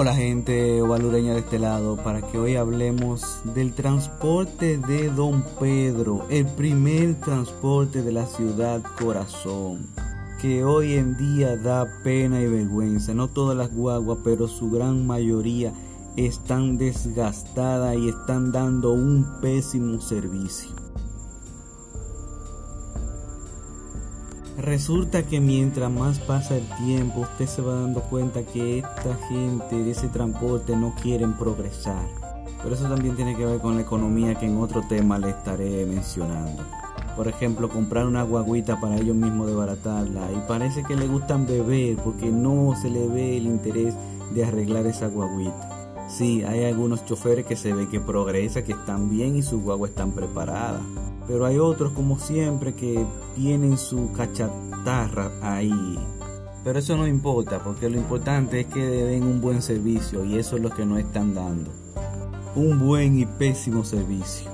Hola gente valureña de este lado para que hoy hablemos del transporte de Don Pedro, el primer transporte de la ciudad corazón, que hoy en día da pena y vergüenza. No todas las guaguas, pero su gran mayoría están desgastadas y están dando un pésimo servicio. Resulta que mientras más pasa el tiempo, usted se va dando cuenta que esta gente de ese transporte no quieren progresar. Pero eso también tiene que ver con la economía que en otro tema le estaré mencionando. Por ejemplo, comprar una guaguita para ellos mismos desbaratarla. Y parece que le gustan beber porque no se le ve el interés de arreglar esa guaguita. Sí, hay algunos choferes que se ve que progresa, que están bien y sus guaguas están preparadas pero hay otros como siempre que tienen su cachatarra ahí. Pero eso no importa, porque lo importante es que den un buen servicio y eso es lo que no están dando. Un buen y pésimo servicio.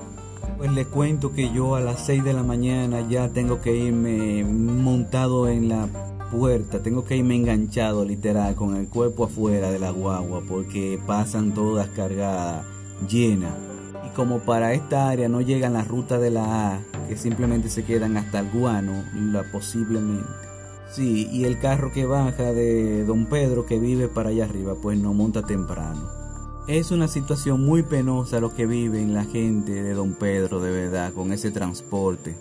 Pues les cuento que yo a las 6 de la mañana ya tengo que irme montado en la puerta, tengo que irme enganchado literal con el cuerpo afuera de la guagua porque pasan todas cargadas, llenas como para esta área no llegan las rutas de la A, que simplemente se quedan hasta el guano, la posiblemente. Sí, y el carro que baja de Don Pedro que vive para allá arriba, pues no monta temprano. Es una situación muy penosa lo que viven la gente de Don Pedro, de verdad, con ese transporte.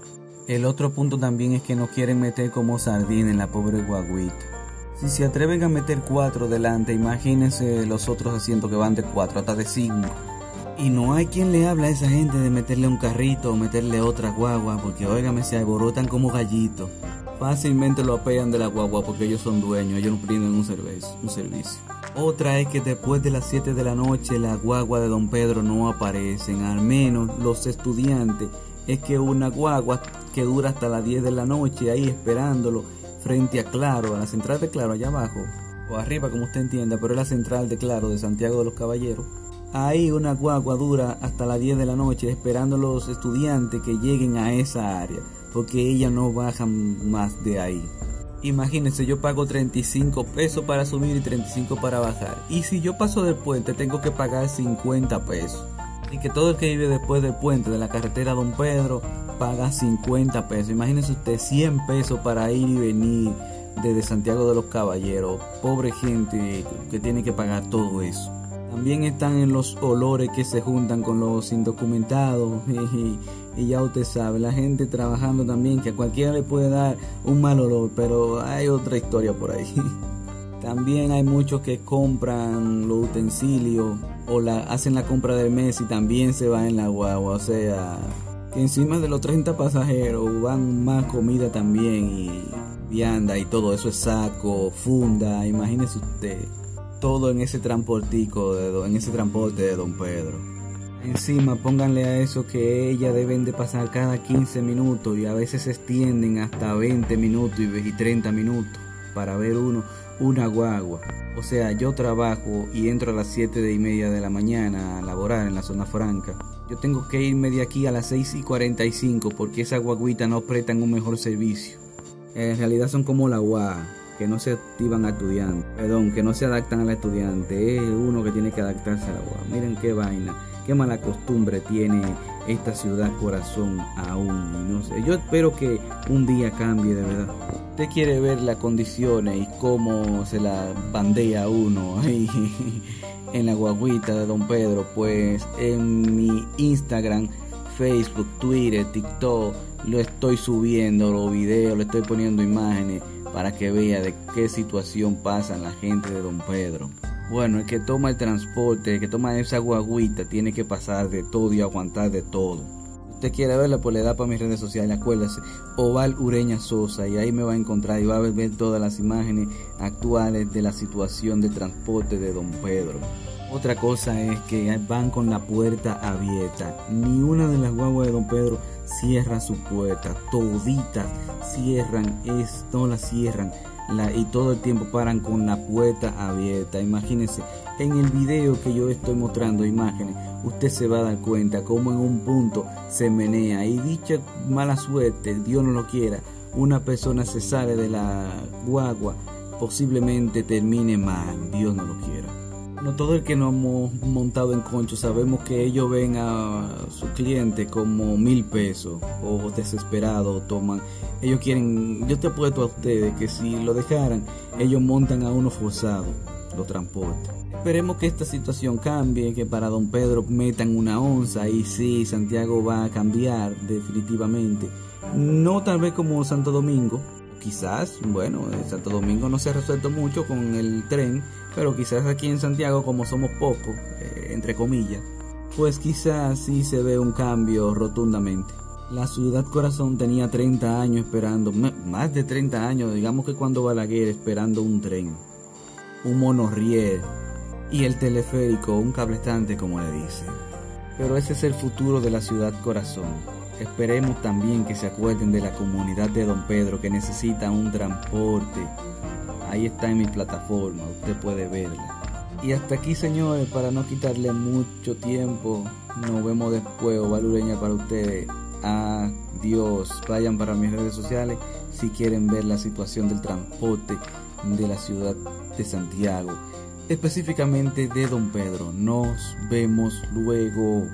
El otro punto también es que no quieren meter como sardina en la pobre guaguita. Si se atreven a meter cuatro delante, imagínense los otros asientos que van de cuatro hasta de cinco. Y no hay quien le habla a esa gente de meterle un carrito o meterle otra guagua, porque óigame, se alborotan como gallitos. Fácilmente lo apean de la guagua porque ellos son dueños, ellos no piden un servicio, un servicio. Otra es que después de las 7 de la noche la guagua de Don Pedro no aparecen, al menos los estudiantes. Es que una guagua que dura hasta las 10 de la noche ahí esperándolo frente a Claro, a la central de Claro allá abajo, o arriba como usted entienda, pero es la central de Claro de Santiago de los Caballeros Ahí una guagua dura hasta las 10 de la noche esperando a los estudiantes que lleguen a esa área, porque ellas no bajan más de ahí. Imagínense, yo pago 35 pesos para subir y 35 para bajar. Y si yo paso del puente, tengo que pagar 50 pesos. Y que todo el que vive después del puente de la carretera Don Pedro paga 50 pesos. Imagínense usted 100 pesos para ir y venir desde Santiago de los Caballeros. Pobre gente que tiene que pagar todo eso. También están en los olores que se juntan con los indocumentados y, ya usted sabe, la gente trabajando también, que a cualquiera le puede dar un mal olor, pero hay otra historia por ahí. También hay muchos que compran los utensilios o la, hacen la compra del mes y también se van en la guagua, o sea, que encima de los 30 pasajeros van más comida también y vianda y todo eso es saco, funda, imagínese usted todo en ese transportico, de, en ese transporte de Don Pedro. Encima pónganle a eso que ellas deben de pasar cada 15 minutos y a veces se extienden hasta 20 minutos y 30 minutos para ver uno una guagua. O sea, yo trabajo y entro a las 7 y media de la mañana a laborar en la zona franca. Yo tengo que irme de aquí a las 6 y 45 porque esa guaguita no prestan un mejor servicio. En realidad son como la guagua que no se activan a estudiante, perdón, que no se adaptan al estudiante, es uno que tiene que adaptarse a la UA. Miren qué vaina, qué mala costumbre tiene esta ciudad corazón aún. no sé, yo espero que un día cambie de verdad. Usted quiere ver las condiciones y cómo se la bandea uno ahí en la guaguita de Don Pedro, pues en mi Instagram, Facebook, Twitter, TikTok, lo estoy subiendo los videos, le estoy poniendo imágenes para que vea de qué situación pasa la gente de Don Pedro. Bueno, el que toma el transporte, el que toma esa guaguita, tiene que pasar de todo y aguantar de todo. Usted quiere verla, pues le da para mis redes sociales, acuérdese, Oval Ureña Sosa, y ahí me va a encontrar y va a ver todas las imágenes actuales de la situación de transporte de Don Pedro. Otra cosa es que van con la puerta abierta. Ni una de las guaguas de Don Pedro cierra su puerta. Toditas cierran, es, no la cierran. La, y todo el tiempo paran con la puerta abierta. Imagínense, en el video que yo estoy mostrando imágenes, usted se va a dar cuenta como en un punto se menea. Y dicha mala suerte, Dios no lo quiera, una persona se sale de la guagua, posiblemente termine mal, Dios no lo quiera. Bueno, todo el que nos hemos montado en concho sabemos que ellos ven a su cliente como mil pesos o desesperado toman. Ellos quieren, yo te apuesto a ustedes que si lo dejaran, ellos montan a uno forzado, lo transportan. Esperemos que esta situación cambie, que para don Pedro metan una onza y sí, Santiago va a cambiar definitivamente. No tal vez como Santo Domingo, quizás, bueno, en Santo Domingo no se ha resuelto mucho con el tren, pero quizás aquí en Santiago, como somos pocos, eh, entre comillas, pues quizás sí se ve un cambio rotundamente. La ciudad corazón tenía 30 años esperando, más de 30 años, digamos que cuando Balaguer esperando un tren, un monorriel y el teleférico, un cablestante como le dicen. Pero ese es el futuro de la ciudad corazón. Esperemos también que se acuerden de la comunidad de Don Pedro que necesita un transporte. Ahí está en mi plataforma, usted puede verla. Y hasta aquí, señores, para no quitarle mucho tiempo, nos vemos después, Valureña para ustedes. Adiós. Vayan para mis redes sociales si quieren ver la situación del transporte de la ciudad de Santiago, específicamente de Don Pedro. Nos vemos luego.